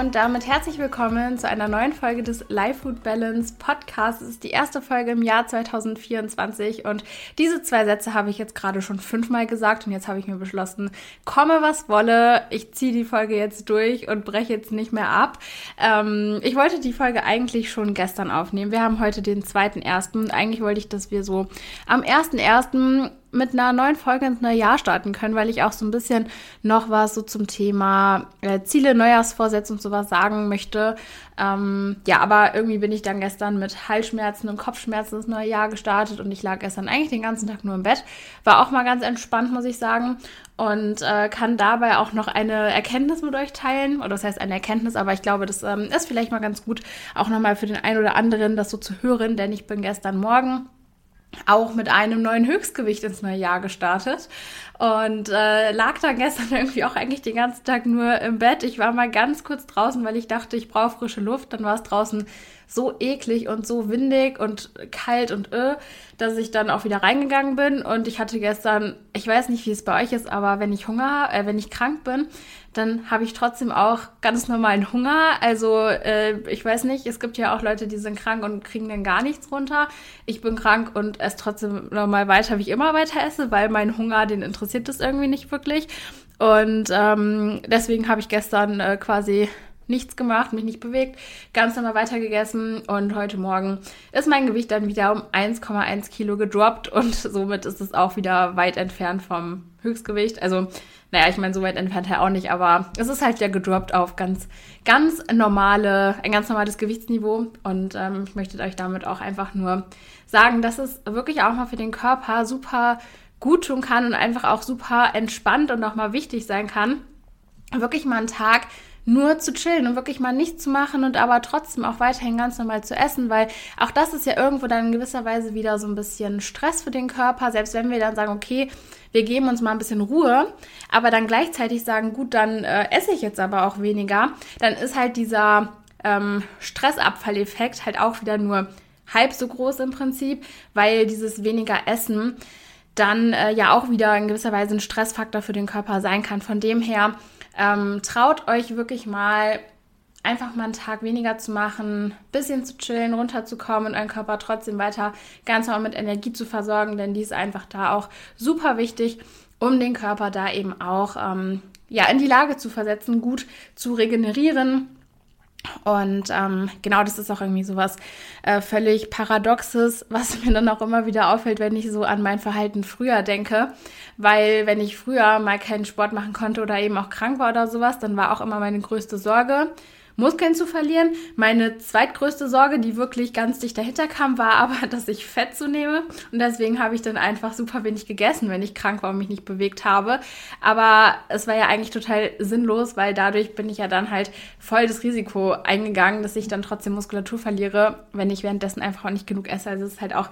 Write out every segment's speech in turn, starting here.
Und damit herzlich willkommen zu einer neuen Folge des Life Food Balance Podcasts. Es ist die erste Folge im Jahr 2024 und diese zwei Sätze habe ich jetzt gerade schon fünfmal gesagt und jetzt habe ich mir beschlossen, komme was wolle, ich ziehe die Folge jetzt durch und breche jetzt nicht mehr ab. Ähm, ich wollte die Folge eigentlich schon gestern aufnehmen. Wir haben heute den zweiten ersten. Eigentlich wollte ich, dass wir so am ersten ersten mit einer neuen Folge ins neue Jahr starten können, weil ich auch so ein bisschen noch was so zum Thema äh, Ziele, Neujahrsvorsätze und sowas sagen möchte. Ähm, ja, aber irgendwie bin ich dann gestern mit Halsschmerzen und Kopfschmerzen ins neue Jahr gestartet und ich lag gestern eigentlich den ganzen Tag nur im Bett. War auch mal ganz entspannt, muss ich sagen. Und äh, kann dabei auch noch eine Erkenntnis mit euch teilen. Oder das heißt eine Erkenntnis, aber ich glaube, das ähm, ist vielleicht mal ganz gut, auch nochmal für den einen oder anderen das so zu hören, denn ich bin gestern Morgen auch mit einem neuen Höchstgewicht ins neue Jahr gestartet und äh, lag dann gestern irgendwie auch eigentlich den ganzen Tag nur im Bett. Ich war mal ganz kurz draußen, weil ich dachte, ich brauche frische Luft. Dann war es draußen so eklig und so windig und kalt und öh, dass ich dann auch wieder reingegangen bin. Und ich hatte gestern, ich weiß nicht, wie es bei euch ist, aber wenn ich Hunger, äh, wenn ich krank bin, dann habe ich trotzdem auch ganz normalen Hunger. Also äh, ich weiß nicht, es gibt ja auch Leute, die sind krank und kriegen dann gar nichts runter. Ich bin krank und esse trotzdem normal weiter, wie ich immer weiter esse, weil mein Hunger, den interessiert das irgendwie nicht wirklich. Und ähm, deswegen habe ich gestern äh, quasi nichts gemacht, mich nicht bewegt, ganz normal weitergegessen und heute Morgen ist mein Gewicht dann wieder um 1,1 Kilo gedroppt und somit ist es auch wieder weit entfernt vom Höchstgewicht. Also, naja, ich meine, so weit entfernt ja auch nicht, aber es ist halt ja gedroppt auf ganz, ganz normale, ein ganz normales Gewichtsniveau und ähm, ich möchte euch damit auch einfach nur sagen, dass es wirklich auch mal für den Körper super gut tun kann und einfach auch super entspannt und auch mal wichtig sein kann, wirklich mal einen Tag nur zu chillen und wirklich mal nichts zu machen und aber trotzdem auch weiterhin ganz normal zu essen, weil auch das ist ja irgendwo dann in gewisser Weise wieder so ein bisschen Stress für den Körper, selbst wenn wir dann sagen, okay, wir geben uns mal ein bisschen Ruhe, aber dann gleichzeitig sagen, gut, dann äh, esse ich jetzt aber auch weniger, dann ist halt dieser ähm, Stressabfalleffekt halt auch wieder nur halb so groß im Prinzip, weil dieses weniger Essen dann äh, ja auch wieder in gewisser Weise ein Stressfaktor für den Körper sein kann. Von dem her ähm, traut euch wirklich mal einfach mal einen Tag weniger zu machen, bisschen zu chillen, runterzukommen und euren Körper trotzdem weiter ganz normal mit Energie zu versorgen, denn die ist einfach da auch super wichtig, um den Körper da eben auch ähm, ja in die Lage zu versetzen, gut zu regenerieren und ähm, genau, das ist auch irgendwie sowas äh, völlig Paradoxes, was mir dann auch immer wieder auffällt, wenn ich so an mein Verhalten früher denke. Weil wenn ich früher mal keinen Sport machen konnte oder eben auch krank war oder sowas, dann war auch immer meine größte Sorge, Muskeln zu verlieren. Meine zweitgrößte Sorge, die wirklich ganz dicht dahinter kam, war aber, dass ich Fett zunehme. Und deswegen habe ich dann einfach super wenig gegessen, wenn ich krank war und mich nicht bewegt habe. Aber es war ja eigentlich total sinnlos, weil dadurch bin ich ja dann halt voll das Risiko eingegangen, dass ich dann trotzdem Muskulatur verliere, wenn ich währenddessen einfach auch nicht genug esse. Also es ist halt auch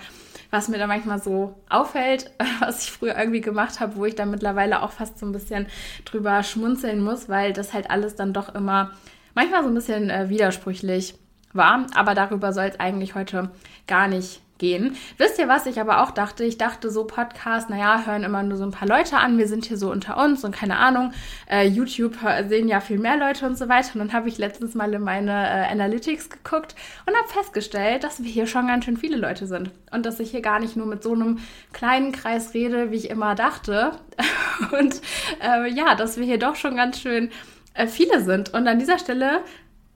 was mir da manchmal so auffällt, was ich früher irgendwie gemacht habe, wo ich dann mittlerweile auch fast so ein bisschen drüber schmunzeln muss, weil das halt alles dann doch immer manchmal so ein bisschen äh, widersprüchlich war. Aber darüber soll es eigentlich heute gar nicht gehen. Wisst ihr, was ich aber auch dachte? Ich dachte so Podcast, naja, hören immer nur so ein paar Leute an. Wir sind hier so unter uns und keine Ahnung. Äh, YouTube sehen ja viel mehr Leute und so weiter. Und dann habe ich letztens mal in meine äh, Analytics geguckt und habe festgestellt, dass wir hier schon ganz schön viele Leute sind. Und dass ich hier gar nicht nur mit so einem kleinen Kreis rede, wie ich immer dachte. und äh, ja, dass wir hier doch schon ganz schön äh, viele sind. Und an dieser Stelle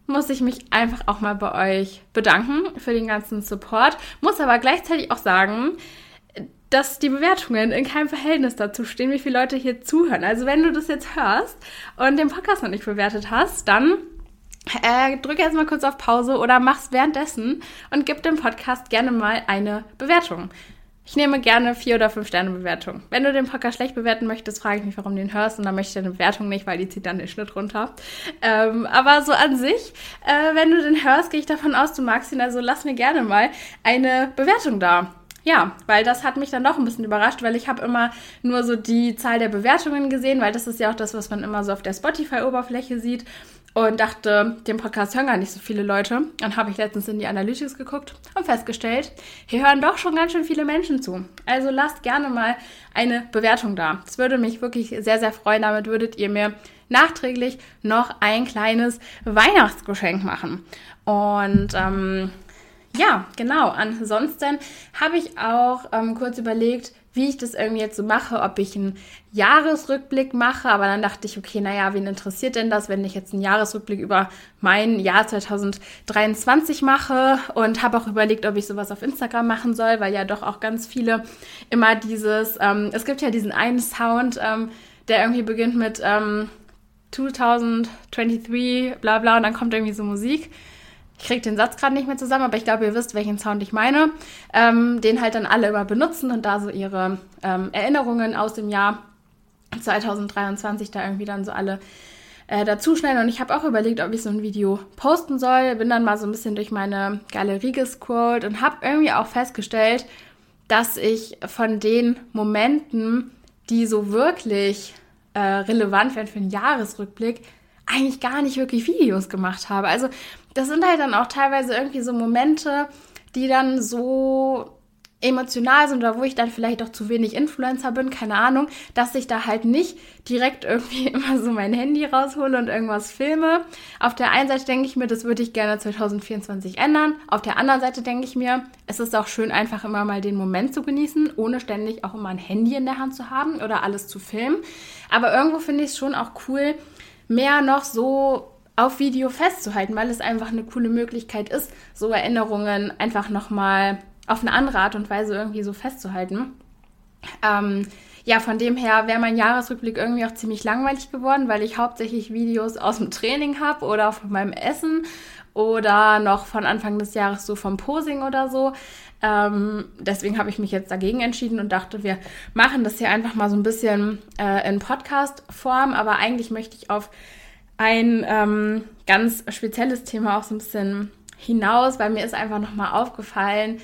muss ich mich einfach auch mal bei euch bedanken für den ganzen Support. Muss aber gleichzeitig auch sagen, dass die Bewertungen in keinem Verhältnis dazu stehen, wie viele Leute hier zuhören. Also wenn du das jetzt hörst und den Podcast noch nicht bewertet hast, dann äh, drücke jetzt mal kurz auf Pause oder mach's währenddessen und gib dem Podcast gerne mal eine Bewertung. Ich nehme gerne vier oder fünf Sterne Bewertung. Wenn du den Podcast schlecht bewerten möchtest, frage ich mich, warum du den hörst. Und dann möchte ich deine Bewertung nicht, weil die zieht dann den Schnitt runter. Ähm, aber so an sich, äh, wenn du den hörst, gehe ich davon aus, du magst ihn. Also lass mir gerne mal eine Bewertung da. Ja, weil das hat mich dann doch ein bisschen überrascht, weil ich habe immer nur so die Zahl der Bewertungen gesehen, weil das ist ja auch das, was man immer so auf der Spotify-Oberfläche sieht und dachte, den Podcast hören gar nicht so viele Leute. Dann habe ich letztens in die Analytics geguckt und festgestellt, hier hören doch schon ganz schön viele Menschen zu. Also lasst gerne mal eine Bewertung da. Das würde mich wirklich sehr, sehr freuen. Damit würdet ihr mir nachträglich noch ein kleines Weihnachtsgeschenk machen. Und ähm, ja, genau. Ansonsten habe ich auch ähm, kurz überlegt, wie ich das irgendwie jetzt so mache, ob ich einen Jahresrückblick mache. Aber dann dachte ich, okay, naja, wen interessiert denn das, wenn ich jetzt einen Jahresrückblick über mein Jahr 2023 mache? Und habe auch überlegt, ob ich sowas auf Instagram machen soll, weil ja doch auch ganz viele immer dieses, ähm, es gibt ja diesen einen Sound, ähm, der irgendwie beginnt mit ähm, 2023, bla bla, und dann kommt irgendwie so Musik ich kriege den Satz gerade nicht mehr zusammen, aber ich glaube, ihr wisst, welchen Sound ich meine, ähm, den halt dann alle immer benutzen und da so ihre ähm, Erinnerungen aus dem Jahr 2023 da irgendwie dann so alle äh, dazuschneiden. Und ich habe auch überlegt, ob ich so ein Video posten soll. Bin dann mal so ein bisschen durch meine Galerie gescrollt und habe irgendwie auch festgestellt, dass ich von den Momenten, die so wirklich äh, relevant werden für einen Jahresrückblick, eigentlich gar nicht wirklich Videos gemacht habe. Also das sind halt dann auch teilweise irgendwie so Momente, die dann so emotional sind oder wo ich dann vielleicht auch zu wenig Influencer bin, keine Ahnung, dass ich da halt nicht direkt irgendwie immer so mein Handy raushole und irgendwas filme. Auf der einen Seite denke ich mir, das würde ich gerne 2024 ändern. Auf der anderen Seite denke ich mir, es ist auch schön, einfach immer mal den Moment zu genießen, ohne ständig auch immer ein Handy in der Hand zu haben oder alles zu filmen. Aber irgendwo finde ich es schon auch cool, mehr noch so auf Video festzuhalten, weil es einfach eine coole Möglichkeit ist, so Erinnerungen einfach nochmal auf eine andere Art und Weise irgendwie so festzuhalten. Ähm, ja, von dem her wäre mein Jahresrückblick irgendwie auch ziemlich langweilig geworden, weil ich hauptsächlich Videos aus dem Training habe oder von meinem Essen oder noch von Anfang des Jahres so vom Posing oder so. Ähm, deswegen habe ich mich jetzt dagegen entschieden und dachte, wir machen das hier einfach mal so ein bisschen äh, in Podcast-Form. Aber eigentlich möchte ich auf ein ähm, ganz spezielles Thema auch so ein bisschen hinaus, weil mir ist einfach nochmal aufgefallen,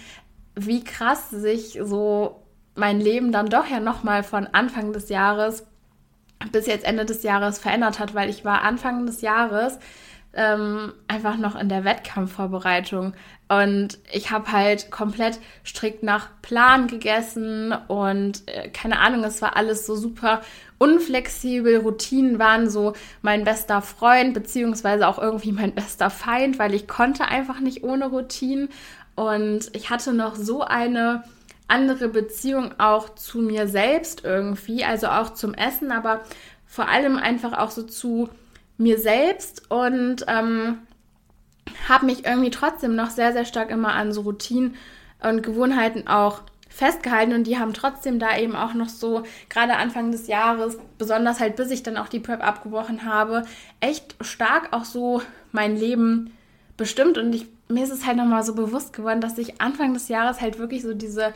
wie krass sich so mein Leben dann doch ja nochmal von Anfang des Jahres bis jetzt Ende des Jahres verändert hat, weil ich war Anfang des Jahres ähm, einfach noch in der Wettkampfvorbereitung. Und ich habe halt komplett strikt nach Plan gegessen und äh, keine Ahnung, es war alles so super unflexibel. Routinen waren so mein bester Freund, beziehungsweise auch irgendwie mein bester Feind, weil ich konnte einfach nicht ohne Routinen. Und ich hatte noch so eine andere Beziehung auch zu mir selbst irgendwie, also auch zum Essen, aber vor allem einfach auch so zu mir selbst und ähm, habe mich irgendwie trotzdem noch sehr, sehr stark immer an so Routinen und Gewohnheiten auch festgehalten und die haben trotzdem da eben auch noch so, gerade Anfang des Jahres, besonders halt bis ich dann auch die Prep abgebrochen habe, echt stark auch so mein Leben bestimmt und ich, mir ist es halt nochmal so bewusst geworden, dass ich Anfang des Jahres halt wirklich so diese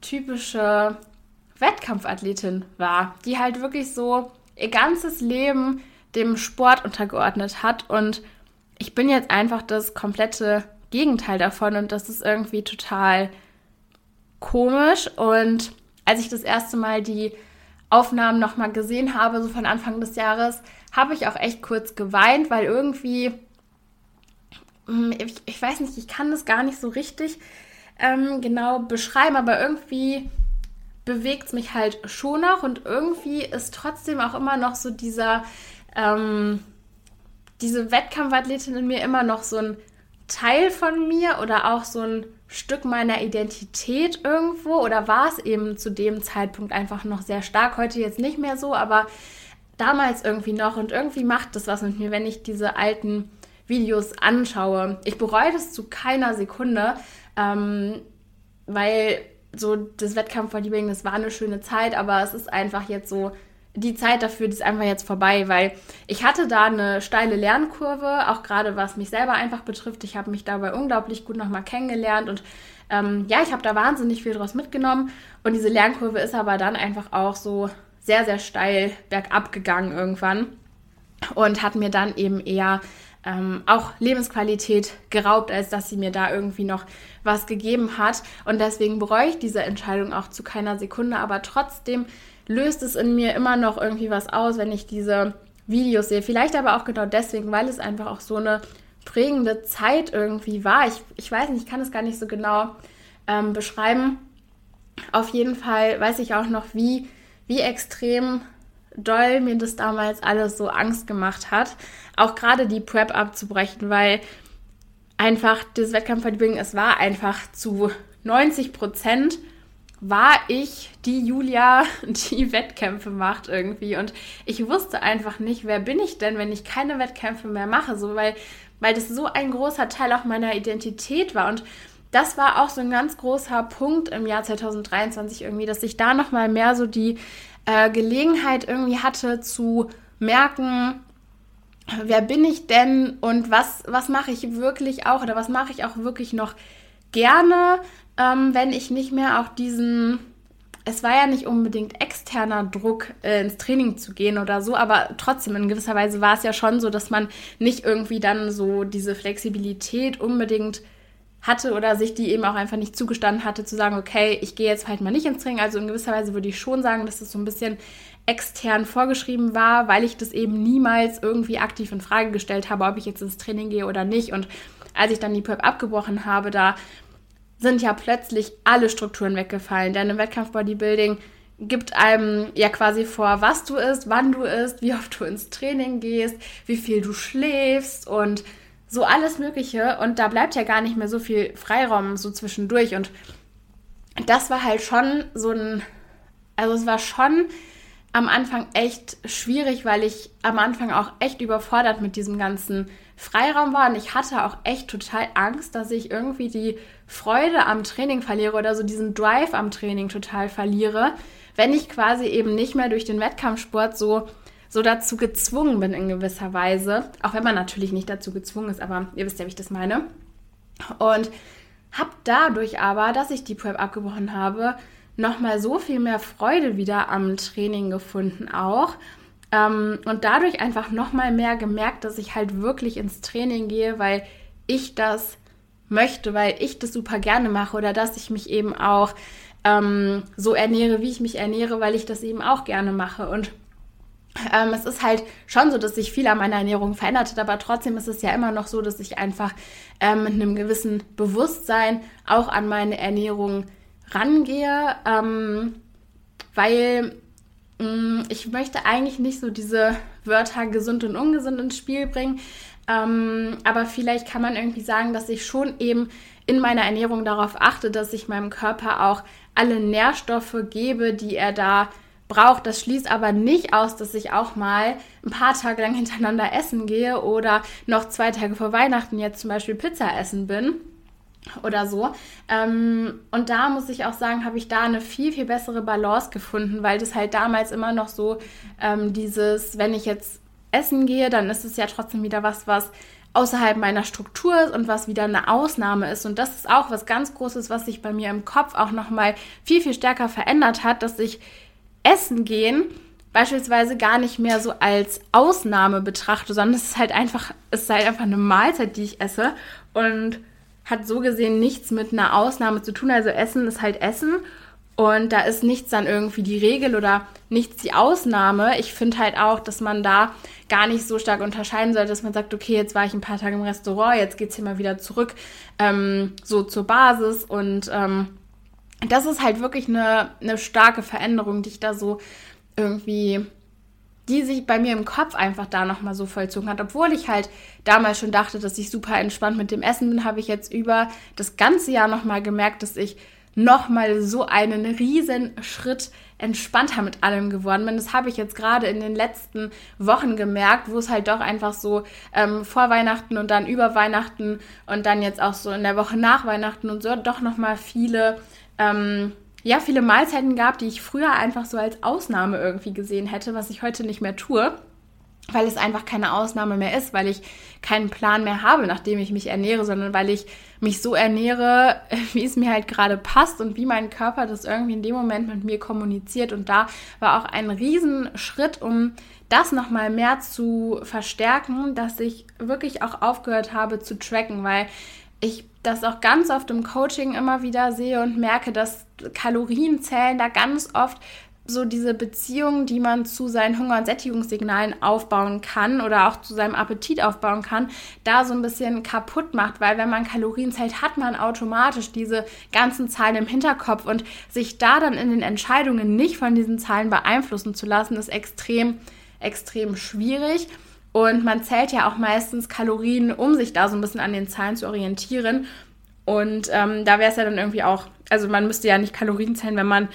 typische Wettkampfathletin war, die halt wirklich so ihr ganzes Leben dem Sport untergeordnet hat. Und ich bin jetzt einfach das komplette Gegenteil davon und das ist irgendwie total komisch. Und als ich das erste Mal die Aufnahmen nochmal gesehen habe, so von Anfang des Jahres, habe ich auch echt kurz geweint, weil irgendwie, hm, ich, ich weiß nicht, ich kann das gar nicht so richtig ähm, genau beschreiben, aber irgendwie bewegt es mich halt schon noch und irgendwie ist trotzdem auch immer noch so dieser ähm, diese Wettkampfathletin in mir immer noch so ein Teil von mir oder auch so ein Stück meiner Identität irgendwo? Oder war es eben zu dem Zeitpunkt einfach noch sehr stark, heute jetzt nicht mehr so, aber damals irgendwie noch. Und irgendwie macht das was mit mir, wenn ich diese alten Videos anschaue. Ich bereue das zu keiner Sekunde, ähm, weil so das Wettkampfvolleyball, das war eine schöne Zeit, aber es ist einfach jetzt so die Zeit dafür ist einfach jetzt vorbei, weil ich hatte da eine steile Lernkurve, auch gerade was mich selber einfach betrifft. Ich habe mich dabei unglaublich gut nochmal kennengelernt und ähm, ja, ich habe da wahnsinnig viel draus mitgenommen und diese Lernkurve ist aber dann einfach auch so sehr, sehr steil bergab gegangen irgendwann und hat mir dann eben eher ähm, auch Lebensqualität geraubt, als dass sie mir da irgendwie noch was gegeben hat. Und deswegen bereue ich diese Entscheidung auch zu keiner Sekunde, aber trotzdem löst es in mir immer noch irgendwie was aus, wenn ich diese Videos sehe. Vielleicht aber auch genau deswegen, weil es einfach auch so eine prägende Zeit irgendwie war. Ich, ich weiß nicht, ich kann es gar nicht so genau ähm, beschreiben. Auf jeden Fall weiß ich auch noch, wie, wie extrem doll mir das damals alles so Angst gemacht hat. Auch gerade die Prep abzubrechen, weil einfach das Wettkampfbodybuilding, es war einfach zu 90 Prozent war ich die Julia, die Wettkämpfe macht irgendwie. Und ich wusste einfach nicht, wer bin ich denn, wenn ich keine Wettkämpfe mehr mache, so weil, weil das so ein großer Teil auch meiner Identität war. Und das war auch so ein ganz großer Punkt im Jahr 2023 irgendwie, dass ich da nochmal mehr so die äh, Gelegenheit irgendwie hatte zu merken, wer bin ich denn und was, was mache ich wirklich auch oder was mache ich auch wirklich noch gerne ähm, wenn ich nicht mehr auch diesen, es war ja nicht unbedingt externer Druck, äh, ins Training zu gehen oder so, aber trotzdem in gewisser Weise war es ja schon so, dass man nicht irgendwie dann so diese Flexibilität unbedingt hatte oder sich die eben auch einfach nicht zugestanden hatte, zu sagen, okay, ich gehe jetzt halt mal nicht ins Training. Also in gewisser Weise würde ich schon sagen, dass das so ein bisschen extern vorgeschrieben war, weil ich das eben niemals irgendwie aktiv in Frage gestellt habe, ob ich jetzt ins Training gehe oder nicht. Und als ich dann die Prep abgebrochen habe, da sind ja plötzlich alle Strukturen weggefallen. Denn im Wettkampf-Bodybuilding gibt einem ja quasi vor, was du isst, wann du isst, wie oft du ins Training gehst, wie viel du schläfst und so alles Mögliche. Und da bleibt ja gar nicht mehr so viel Freiraum so zwischendurch. Und das war halt schon so ein, also es war schon am Anfang echt schwierig, weil ich am Anfang auch echt überfordert mit diesem ganzen Freiraum war und ich hatte auch echt total Angst, dass ich irgendwie die Freude am Training verliere oder so diesen Drive am Training total verliere, wenn ich quasi eben nicht mehr durch den Wettkampfsport so so dazu gezwungen bin in gewisser Weise, auch wenn man natürlich nicht dazu gezwungen ist, aber ihr wisst ja, wie ich das meine. Und habe dadurch aber, dass ich die Prep abgebrochen habe, nochmal so viel mehr Freude wieder am Training gefunden auch. Ähm, und dadurch einfach nochmal mehr gemerkt, dass ich halt wirklich ins Training gehe, weil ich das möchte, weil ich das super gerne mache oder dass ich mich eben auch ähm, so ernähre, wie ich mich ernähre, weil ich das eben auch gerne mache. Und ähm, es ist halt schon so, dass sich viel an meiner Ernährung verändert hat, aber trotzdem ist es ja immer noch so, dass ich einfach ähm, mit einem gewissen Bewusstsein auch an meine Ernährung rangehe, ähm, weil ich möchte eigentlich nicht so diese Wörter gesund und ungesund ins Spiel bringen, ähm, aber vielleicht kann man irgendwie sagen, dass ich schon eben in meiner Ernährung darauf achte, dass ich meinem Körper auch alle Nährstoffe gebe, die er da braucht. Das schließt aber nicht aus, dass ich auch mal ein paar Tage lang hintereinander essen gehe oder noch zwei Tage vor Weihnachten jetzt zum Beispiel Pizza essen bin oder so. Ähm, und da muss ich auch sagen, habe ich da eine viel, viel bessere Balance gefunden, weil das halt damals immer noch so ähm, dieses, wenn ich jetzt essen gehe, dann ist es ja trotzdem wieder was, was außerhalb meiner Struktur ist und was wieder eine Ausnahme ist. Und das ist auch was ganz Großes, was sich bei mir im Kopf auch nochmal viel, viel stärker verändert hat, dass ich Essen gehen beispielsweise gar nicht mehr so als Ausnahme betrachte, sondern es ist halt einfach, es ist halt einfach eine Mahlzeit, die ich esse. Und hat so gesehen nichts mit einer Ausnahme zu tun. Also Essen ist halt Essen und da ist nichts dann irgendwie die Regel oder nichts die Ausnahme. Ich finde halt auch, dass man da gar nicht so stark unterscheiden sollte, dass man sagt, okay, jetzt war ich ein paar Tage im Restaurant, jetzt geht es hier mal wieder zurück, ähm, so zur Basis. Und ähm, das ist halt wirklich eine, eine starke Veränderung, die ich da so irgendwie die sich bei mir im Kopf einfach da nochmal so vollzogen hat. Obwohl ich halt damals schon dachte, dass ich super entspannt mit dem Essen bin, habe ich jetzt über das ganze Jahr nochmal gemerkt, dass ich nochmal so einen riesen Schritt entspannter mit allem geworden bin. Das habe ich jetzt gerade in den letzten Wochen gemerkt, wo es halt doch einfach so ähm, vor Weihnachten und dann über Weihnachten und dann jetzt auch so in der Woche nach Weihnachten und so doch nochmal viele ähm, ja, viele Mahlzeiten gab, die ich früher einfach so als Ausnahme irgendwie gesehen hätte, was ich heute nicht mehr tue weil es einfach keine Ausnahme mehr ist, weil ich keinen Plan mehr habe, nachdem ich mich ernähre, sondern weil ich mich so ernähre, wie es mir halt gerade passt und wie mein Körper das irgendwie in dem Moment mit mir kommuniziert. Und da war auch ein Riesenschritt, um das nochmal mehr zu verstärken, dass ich wirklich auch aufgehört habe zu tracken, weil ich das auch ganz oft im Coaching immer wieder sehe und merke, dass Kalorienzählen da ganz oft so diese Beziehung, die man zu seinen Hunger- und Sättigungssignalen aufbauen kann oder auch zu seinem Appetit aufbauen kann, da so ein bisschen kaputt macht, weil wenn man Kalorien zählt, hat man automatisch diese ganzen Zahlen im Hinterkopf und sich da dann in den Entscheidungen nicht von diesen Zahlen beeinflussen zu lassen, ist extrem, extrem schwierig. Und man zählt ja auch meistens Kalorien, um sich da so ein bisschen an den Zahlen zu orientieren. Und ähm, da wäre es ja dann irgendwie auch, also man müsste ja nicht Kalorien zählen, wenn man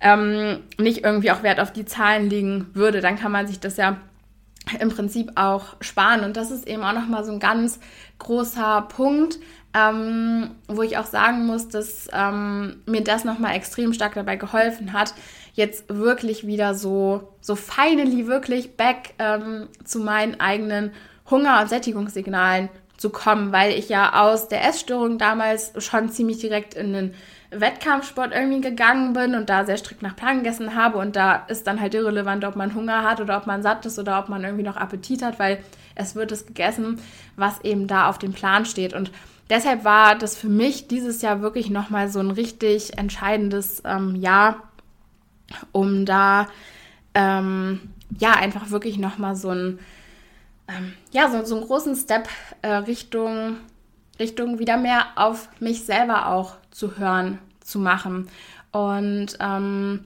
ähm, nicht irgendwie auch Wert auf die Zahlen legen würde, dann kann man sich das ja im Prinzip auch sparen. Und das ist eben auch nochmal so ein ganz großer Punkt, ähm, wo ich auch sagen muss, dass ähm, mir das nochmal extrem stark dabei geholfen hat, jetzt wirklich wieder so, so finally wirklich back ähm, zu meinen eigenen Hunger- und Sättigungssignalen zu kommen, weil ich ja aus der Essstörung damals schon ziemlich direkt in den Wettkampfsport irgendwie gegangen bin und da sehr strikt nach Plan gegessen habe. Und da ist dann halt irrelevant, ob man Hunger hat oder ob man satt ist oder ob man irgendwie noch Appetit hat, weil es wird es gegessen, was eben da auf dem Plan steht. Und deshalb war das für mich dieses Jahr wirklich nochmal so ein richtig entscheidendes ähm, Jahr, um da ähm, ja einfach wirklich nochmal so ein ähm, ja so, so einen großen Step äh, Richtung Richtung wieder mehr auf mich selber auch zu hören, zu machen. Und ähm,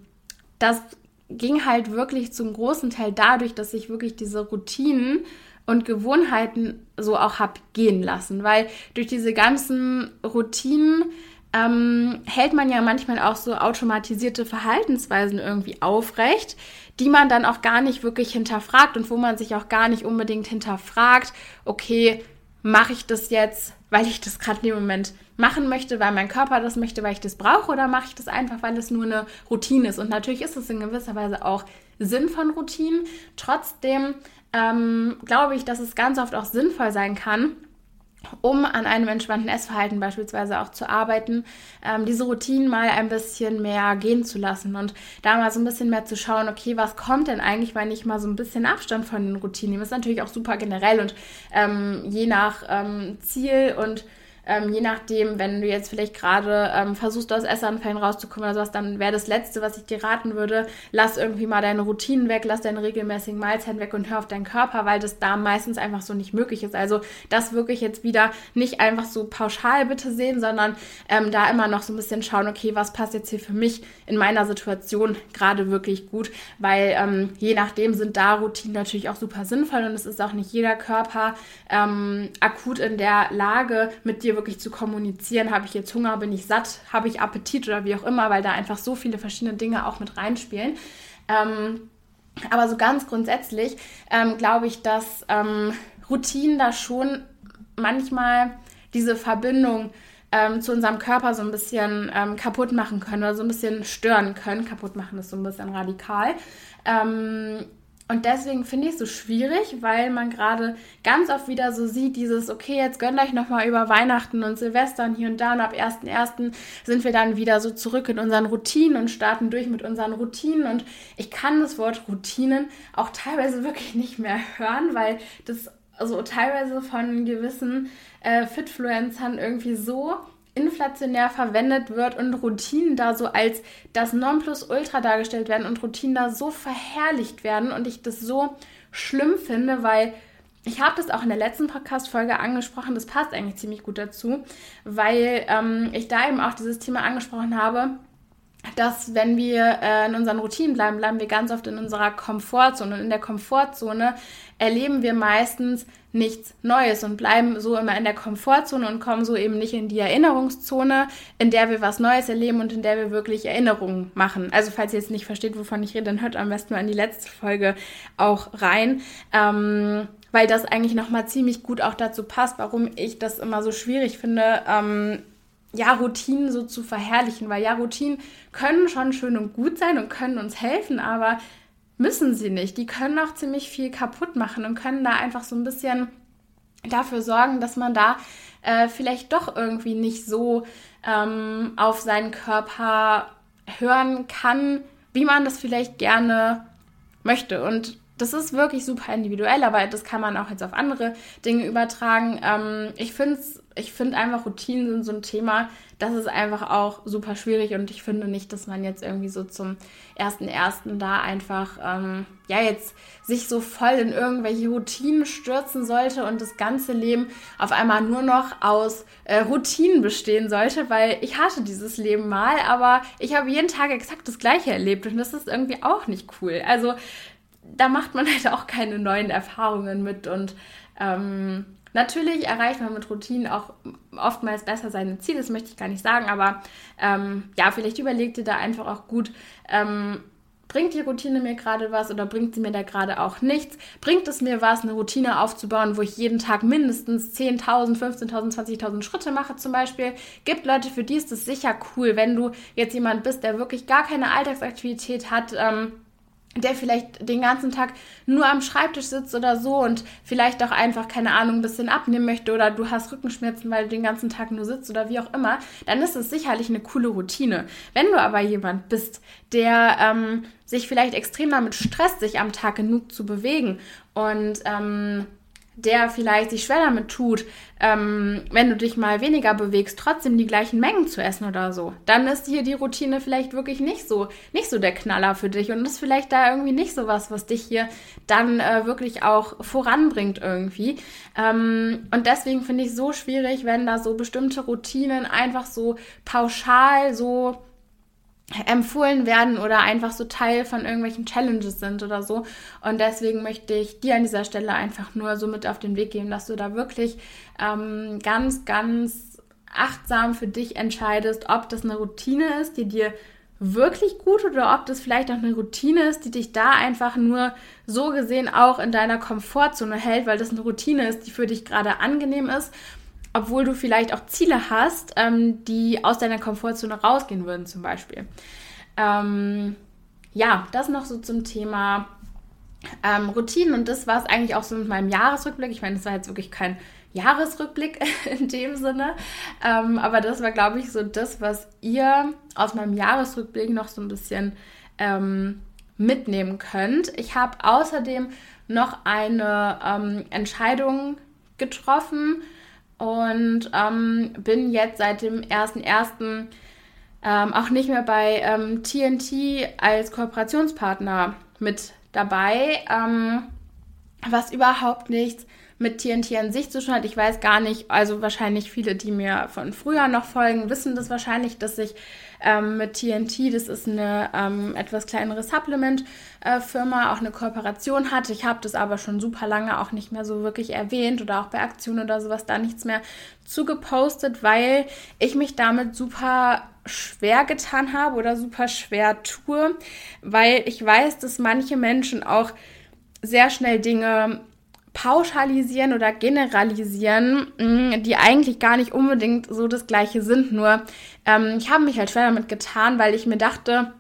das ging halt wirklich zum großen Teil dadurch, dass ich wirklich diese Routinen und Gewohnheiten so auch habe gehen lassen, weil durch diese ganzen Routinen ähm, hält man ja manchmal auch so automatisierte Verhaltensweisen irgendwie aufrecht, die man dann auch gar nicht wirklich hinterfragt und wo man sich auch gar nicht unbedingt hinterfragt, okay, mache ich das jetzt, weil ich das gerade in dem Moment machen möchte, weil mein Körper das möchte, weil ich das brauche, oder mache ich das einfach, weil es nur eine Routine ist? Und natürlich ist es in gewisser Weise auch Sinn von Routinen. Trotzdem ähm, glaube ich, dass es ganz oft auch sinnvoll sein kann, um an einem entspannten Essverhalten beispielsweise auch zu arbeiten, ähm, diese Routinen mal ein bisschen mehr gehen zu lassen und da mal so ein bisschen mehr zu schauen, okay, was kommt denn eigentlich, wenn ich mal so ein bisschen Abstand von den Routinen nehme. Ist natürlich auch super generell und ähm, je nach ähm, Ziel und ähm, je nachdem, wenn du jetzt vielleicht gerade ähm, versuchst, aus Essanfällen rauszukommen oder sowas, dann wäre das Letzte, was ich dir raten würde, lass irgendwie mal deine Routinen weg, lass deine regelmäßigen Mahlzeiten weg und hör auf deinen Körper, weil das da meistens einfach so nicht möglich ist. Also das wirklich jetzt wieder nicht einfach so pauschal bitte sehen, sondern ähm, da immer noch so ein bisschen schauen, okay, was passt jetzt hier für mich in meiner Situation gerade wirklich gut, weil ähm, je nachdem sind da Routinen natürlich auch super sinnvoll und es ist auch nicht jeder Körper ähm, akut in der Lage, mit dir wirklich zu kommunizieren, habe ich jetzt Hunger, bin ich satt, habe ich Appetit oder wie auch immer, weil da einfach so viele verschiedene Dinge auch mit reinspielen. Ähm, aber so ganz grundsätzlich ähm, glaube ich, dass ähm, Routinen da schon manchmal diese Verbindung ähm, zu unserem Körper so ein bisschen ähm, kaputt machen können oder so ein bisschen stören können. Kaputt machen ist so ein bisschen radikal. Und deswegen finde ich es so schwierig, weil man gerade ganz oft wieder so sieht, dieses, okay, jetzt gönnt euch nochmal über Weihnachten und Silvester und hier und da und ab 1.1. sind wir dann wieder so zurück in unseren Routinen und starten durch mit unseren Routinen. Und ich kann das Wort Routinen auch teilweise wirklich nicht mehr hören, weil das also teilweise von gewissen äh, Fitfluencern irgendwie so inflationär verwendet wird und Routinen da so als das Nonplusultra dargestellt werden und Routinen da so verherrlicht werden und ich das so schlimm finde, weil ich habe das auch in der letzten Podcast-Folge angesprochen, das passt eigentlich ziemlich gut dazu, weil ähm, ich da eben auch dieses Thema angesprochen habe, dass wenn wir äh, in unseren Routinen bleiben, bleiben wir ganz oft in unserer Komfortzone. Und in der Komfortzone erleben wir meistens nichts Neues und bleiben so immer in der Komfortzone und kommen so eben nicht in die Erinnerungszone, in der wir was Neues erleben und in der wir wirklich Erinnerungen machen. Also falls ihr jetzt nicht versteht, wovon ich rede, dann hört am besten mal in die letzte Folge auch rein. Ähm, weil das eigentlich nochmal ziemlich gut auch dazu passt, warum ich das immer so schwierig finde, ähm, ja, Routinen so zu verherrlichen, weil ja, Routinen können schon schön und gut sein und können uns helfen, aber müssen sie nicht. Die können auch ziemlich viel kaputt machen und können da einfach so ein bisschen dafür sorgen, dass man da äh, vielleicht doch irgendwie nicht so ähm, auf seinen Körper hören kann, wie man das vielleicht gerne möchte. Und das ist wirklich super individuell, aber das kann man auch jetzt auf andere Dinge übertragen. Ähm, ich finde ich find einfach, Routinen sind so ein Thema, das ist einfach auch super schwierig und ich finde nicht, dass man jetzt irgendwie so zum ersten da einfach, ähm, ja, jetzt sich so voll in irgendwelche Routinen stürzen sollte und das ganze Leben auf einmal nur noch aus äh, Routinen bestehen sollte, weil ich hatte dieses Leben mal, aber ich habe jeden Tag exakt das Gleiche erlebt und das ist irgendwie auch nicht cool. Also da macht man halt auch keine neuen Erfahrungen mit und ähm, natürlich erreicht man mit Routinen auch oftmals besser seine Ziele, das möchte ich gar nicht sagen, aber ähm, ja, vielleicht überlegt ihr da einfach auch gut, ähm, bringt die Routine mir gerade was oder bringt sie mir da gerade auch nichts? Bringt es mir was, eine Routine aufzubauen, wo ich jeden Tag mindestens 10.000, 15.000, 20.000 Schritte mache zum Beispiel? Gibt Leute, für die ist es sicher cool, wenn du jetzt jemand bist, der wirklich gar keine Alltagsaktivität hat, ähm, der vielleicht den ganzen Tag nur am Schreibtisch sitzt oder so und vielleicht auch einfach, keine Ahnung, ein bisschen abnehmen möchte oder du hast Rückenschmerzen, weil du den ganzen Tag nur sitzt oder wie auch immer, dann ist es sicherlich eine coole Routine. Wenn du aber jemand bist, der ähm, sich vielleicht extrem damit stresst, sich am Tag genug zu bewegen und ähm, der vielleicht sich schwer damit tut, ähm, wenn du dich mal weniger bewegst, trotzdem die gleichen Mengen zu essen oder so, dann ist hier die Routine vielleicht wirklich nicht so, nicht so der Knaller für dich und ist vielleicht da irgendwie nicht so was, was dich hier dann äh, wirklich auch voranbringt irgendwie. Ähm, und deswegen finde ich so schwierig, wenn da so bestimmte Routinen einfach so pauschal so empfohlen werden oder einfach so Teil von irgendwelchen Challenges sind oder so. Und deswegen möchte ich dir an dieser Stelle einfach nur so mit auf den Weg geben, dass du da wirklich ähm, ganz, ganz achtsam für dich entscheidest, ob das eine Routine ist, die dir wirklich gut oder ob das vielleicht auch eine Routine ist, die dich da einfach nur so gesehen auch in deiner Komfortzone hält, weil das eine Routine ist, die für dich gerade angenehm ist obwohl du vielleicht auch Ziele hast, ähm, die aus deiner Komfortzone rausgehen würden zum Beispiel. Ähm, ja, das noch so zum Thema ähm, Routinen und das war es eigentlich auch so mit meinem Jahresrückblick. Ich meine, das war jetzt wirklich kein Jahresrückblick in dem Sinne, ähm, aber das war, glaube ich, so das, was ihr aus meinem Jahresrückblick noch so ein bisschen ähm, mitnehmen könnt. Ich habe außerdem noch eine ähm, Entscheidung getroffen, und ähm, bin jetzt seit dem 1.1. Ähm, auch nicht mehr bei ähm, TNT als Kooperationspartner mit dabei, ähm, was überhaupt nichts mit TNT an sich zu tun hat. Ich weiß gar nicht, also wahrscheinlich viele, die mir von früher noch folgen, wissen das wahrscheinlich, dass ich ähm, mit TNT, das ist eine ähm, etwas kleinere Supplement-Firma, auch eine Kooperation hatte. Ich habe das aber schon super lange auch nicht mehr so wirklich erwähnt oder auch bei Aktionen oder sowas da nichts mehr zugepostet, weil ich mich damit super schwer getan habe oder super schwer tue, weil ich weiß, dass manche Menschen auch sehr schnell Dinge pauschalisieren oder generalisieren, mm, die eigentlich gar nicht unbedingt so das gleiche sind. Nur ähm, ich habe mich halt schwer damit getan, weil ich mir dachte,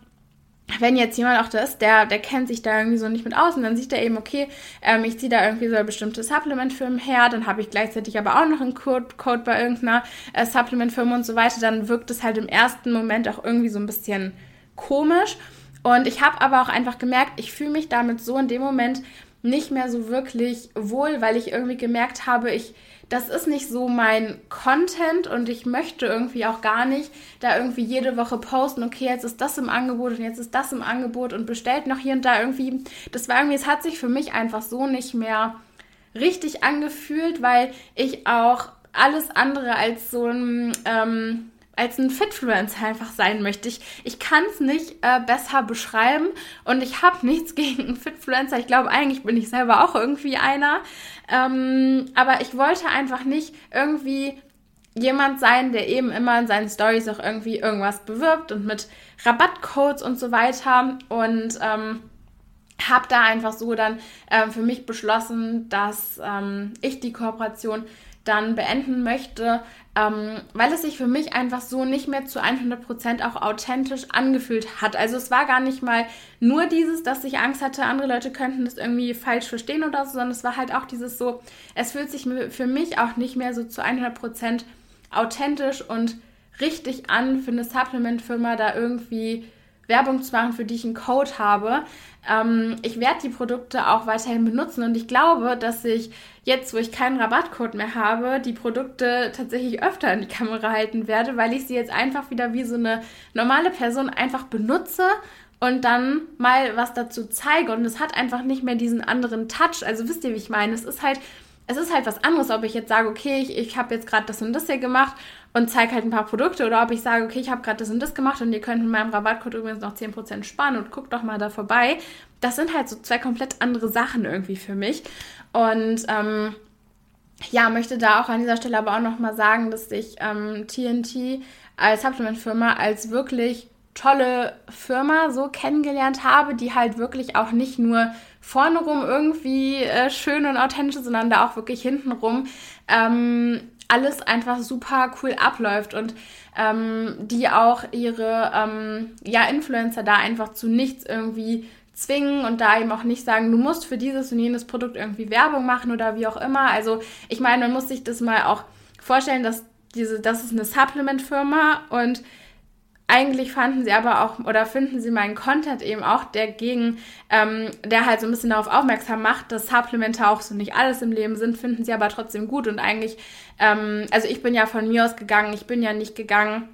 wenn jetzt jemand auch da ist, der, der kennt sich da irgendwie so nicht mit aus und dann sieht er eben, okay, ähm, ich ziehe da irgendwie so eine bestimmte Supplement-Firma her, dann habe ich gleichzeitig aber auch noch einen Code, Code bei irgendeiner äh, Supplement-Firma und so weiter, dann wirkt es halt im ersten Moment auch irgendwie so ein bisschen komisch. Und ich habe aber auch einfach gemerkt, ich fühle mich damit so in dem Moment nicht mehr so wirklich wohl, weil ich irgendwie gemerkt habe, ich, das ist nicht so mein Content und ich möchte irgendwie auch gar nicht da irgendwie jede Woche posten, okay, jetzt ist das im Angebot und jetzt ist das im Angebot und bestellt noch hier und da irgendwie. Das war irgendwie, es hat sich für mich einfach so nicht mehr richtig angefühlt, weil ich auch alles andere als so ein ähm, als ein Fitfluencer einfach sein möchte. Ich, ich kann es nicht äh, besser beschreiben und ich habe nichts gegen einen Fitfluencer. Ich glaube, eigentlich bin ich selber auch irgendwie einer. Ähm, aber ich wollte einfach nicht irgendwie jemand sein, der eben immer in seinen Stories auch irgendwie irgendwas bewirbt und mit Rabattcodes und so weiter. Und ähm, habe da einfach so dann äh, für mich beschlossen, dass ähm, ich die Kooperation dann beenden möchte, ähm, weil es sich für mich einfach so nicht mehr zu 100% auch authentisch angefühlt hat. Also es war gar nicht mal nur dieses, dass ich Angst hatte, andere Leute könnten das irgendwie falsch verstehen oder so, sondern es war halt auch dieses so, es fühlt sich für mich auch nicht mehr so zu 100% authentisch und richtig an für eine Supplement-Firma da irgendwie Werbung zu machen, für die ich einen Code habe. Ähm, ich werde die Produkte auch weiterhin benutzen und ich glaube, dass ich jetzt, wo ich keinen Rabattcode mehr habe, die Produkte tatsächlich öfter in die Kamera halten werde, weil ich sie jetzt einfach wieder wie so eine normale Person einfach benutze und dann mal was dazu zeige und es hat einfach nicht mehr diesen anderen Touch. Also wisst ihr, wie ich meine? Es ist halt es ist halt was anderes, ob ich jetzt sage, okay, ich, ich habe jetzt gerade das und das hier gemacht und zeige halt ein paar Produkte oder ob ich sage, okay, ich habe gerade das und das gemacht und ihr könnt mit meinem Rabattcode übrigens noch 10% sparen und guckt doch mal da vorbei. Das sind halt so zwei komplett andere Sachen irgendwie für mich. Und ähm, ja, möchte da auch an dieser Stelle aber auch nochmal sagen, dass ich ähm, TNT als Supplement-Firma als wirklich tolle Firma so kennengelernt habe, die halt wirklich auch nicht nur vorne rum irgendwie äh, schön und authentisch, sondern da auch wirklich hintenrum ähm, alles einfach super cool abläuft und ähm, die auch ihre ähm, ja, Influencer da einfach zu nichts irgendwie zwingen und da eben auch nicht sagen, du musst für dieses und jenes Produkt irgendwie Werbung machen oder wie auch immer. Also ich meine, man muss sich das mal auch vorstellen, dass diese, das ist eine Supplement-Firma und eigentlich fanden sie aber auch oder finden sie meinen Content eben auch dagegen, ähm, der halt so ein bisschen darauf aufmerksam macht, dass Supplemente auch so nicht alles im Leben sind, finden sie aber trotzdem gut. Und eigentlich, ähm, also ich bin ja von mir aus gegangen, ich bin ja nicht gegangen,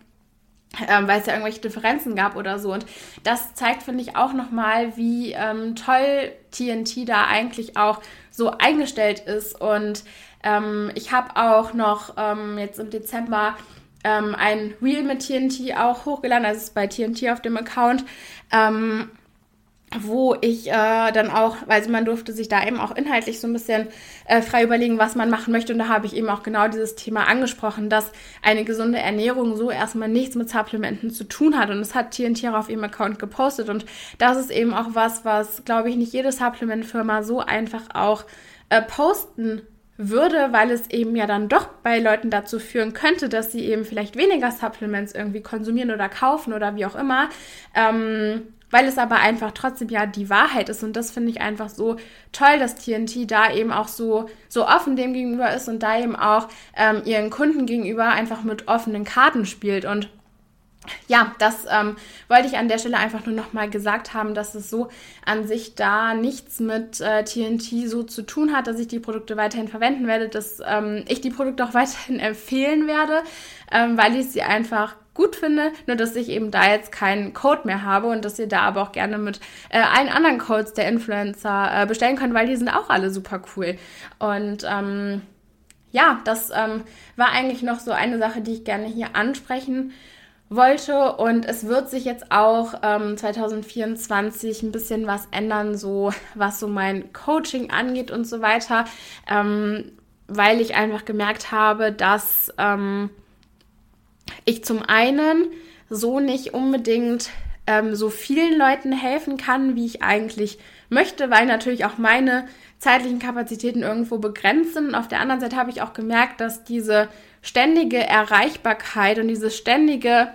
ähm, weil es ja irgendwelche Differenzen gab oder so. Und das zeigt, finde ich, auch nochmal, wie ähm, toll TNT da eigentlich auch so eingestellt ist. Und ähm, ich habe auch noch ähm, jetzt im Dezember ähm, ein Reel mit TNT auch hochgeladen, also ist bei TNT auf dem Account, ähm, wo ich äh, dann auch, also man durfte sich da eben auch inhaltlich so ein bisschen äh, frei überlegen, was man machen möchte. Und da habe ich eben auch genau dieses Thema angesprochen, dass eine gesunde Ernährung so erstmal nichts mit Supplementen zu tun hat. Und das hat TNT auch auf ihrem Account gepostet. Und das ist eben auch was, was, glaube ich, nicht jede Supplementfirma so einfach auch äh, posten würde, weil es eben ja dann doch bei Leuten dazu führen könnte, dass sie eben vielleicht weniger Supplements irgendwie konsumieren oder kaufen oder wie auch immer. Ähm, weil es aber einfach trotzdem ja die Wahrheit ist und das finde ich einfach so toll, dass TNT da eben auch so so offen dem gegenüber ist und da eben auch ähm, ihren Kunden gegenüber einfach mit offenen Karten spielt und ja, das ähm, wollte ich an der Stelle einfach nur nochmal gesagt haben, dass es so an sich da nichts mit äh, TNT so zu tun hat, dass ich die Produkte weiterhin verwenden werde, dass ähm, ich die Produkte auch weiterhin empfehlen werde, ähm, weil ich sie einfach gut finde, nur dass ich eben da jetzt keinen Code mehr habe und dass ihr da aber auch gerne mit äh, allen anderen Codes der Influencer äh, bestellen könnt, weil die sind auch alle super cool. Und ähm, ja, das ähm, war eigentlich noch so eine Sache, die ich gerne hier ansprechen wollte. Und es wird sich jetzt auch ähm, 2024 ein bisschen was ändern, so was so mein Coaching angeht und so weiter, ähm, weil ich einfach gemerkt habe, dass ähm, ich zum einen so nicht unbedingt ähm, so vielen Leuten helfen kann, wie ich eigentlich möchte, weil natürlich auch meine zeitlichen Kapazitäten irgendwo begrenzt sind. Und auf der anderen Seite habe ich auch gemerkt, dass diese ständige Erreichbarkeit und dieses ständige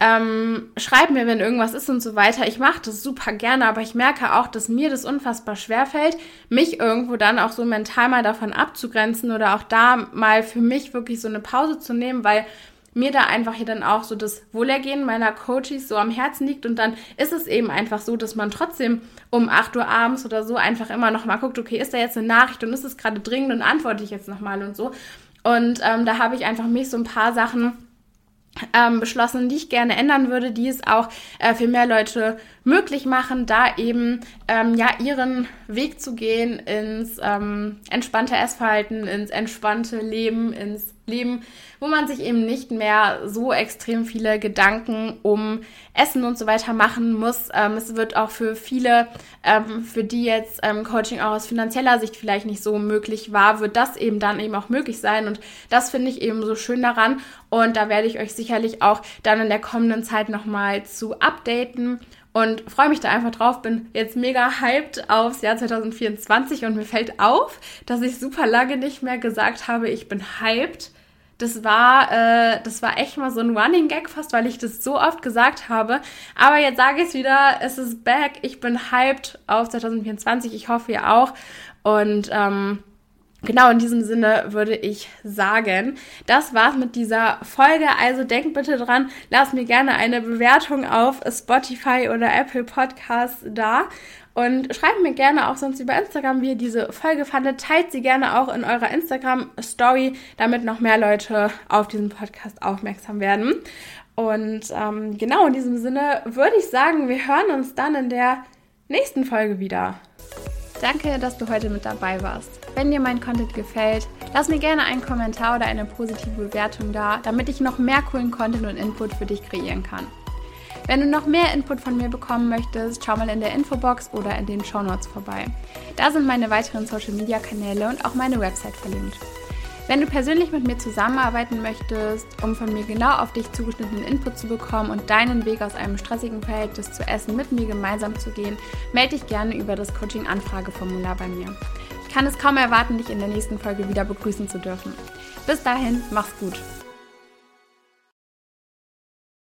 ähm, schreib mir, wenn irgendwas ist und so weiter. Ich mache das super gerne, aber ich merke auch, dass mir das unfassbar schwer fällt, mich irgendwo dann auch so mental mal davon abzugrenzen oder auch da mal für mich wirklich so eine Pause zu nehmen, weil mir da einfach hier dann auch so das Wohlergehen meiner Coaches so am Herzen liegt und dann ist es eben einfach so, dass man trotzdem um 8 Uhr abends oder so einfach immer noch mal guckt, okay, ist da jetzt eine Nachricht und ist es gerade dringend und antworte ich jetzt nochmal und so. Und ähm, da habe ich einfach mich so ein paar Sachen ähm, beschlossen, die ich gerne ändern würde, die es auch äh, für mehr Leute möglich machen, da eben ähm, ja ihren Weg zu gehen ins ähm, entspannte Essverhalten, ins entspannte Leben, ins Leben, wo man sich eben nicht mehr so extrem viele Gedanken um Essen und so weiter machen muss. Ähm, es wird auch für viele, ähm, für die jetzt ähm, Coaching auch aus finanzieller Sicht vielleicht nicht so möglich war, wird das eben dann eben auch möglich sein. Und das finde ich eben so schön daran. Und da werde ich euch sicherlich auch dann in der kommenden Zeit nochmal zu updaten und freue mich da einfach drauf. Bin jetzt mega hyped aufs Jahr 2024 und mir fällt auf, dass ich super lange nicht mehr gesagt habe, ich bin hyped. Das war, äh, das war echt mal so ein Running Gag fast, weil ich das so oft gesagt habe. Aber jetzt sage ich es wieder, es ist back. Ich bin hyped auf 2024. Ich hoffe ihr auch. Und ähm, Genau in diesem Sinne würde ich sagen, das war's mit dieser Folge. Also denkt bitte dran, lasst mir gerne eine Bewertung auf Spotify oder Apple Podcasts da. Und schreibt mir gerne auch sonst über Instagram, wie ihr diese Folge fandet. Teilt sie gerne auch in eurer Instagram-Story, damit noch mehr Leute auf diesen Podcast aufmerksam werden. Und ähm, genau in diesem Sinne würde ich sagen, wir hören uns dann in der nächsten Folge wieder. Danke, dass du heute mit dabei warst. Wenn dir mein Content gefällt, lass mir gerne einen Kommentar oder eine positive Bewertung da, damit ich noch mehr coolen Content und Input für dich kreieren kann. Wenn du noch mehr Input von mir bekommen möchtest, schau mal in der Infobox oder in den Show Notes vorbei. Da sind meine weiteren Social Media Kanäle und auch meine Website verlinkt. Wenn du persönlich mit mir zusammenarbeiten möchtest, um von mir genau auf dich zugeschnittenen Input zu bekommen und deinen Weg aus einem stressigen Verhältnis zu Essen mit mir gemeinsam zu gehen, melde dich gerne über das Coaching-Anfrageformular bei mir. Kann es kaum erwarten, dich in der nächsten Folge wieder begrüßen zu dürfen. Bis dahin, mach's gut.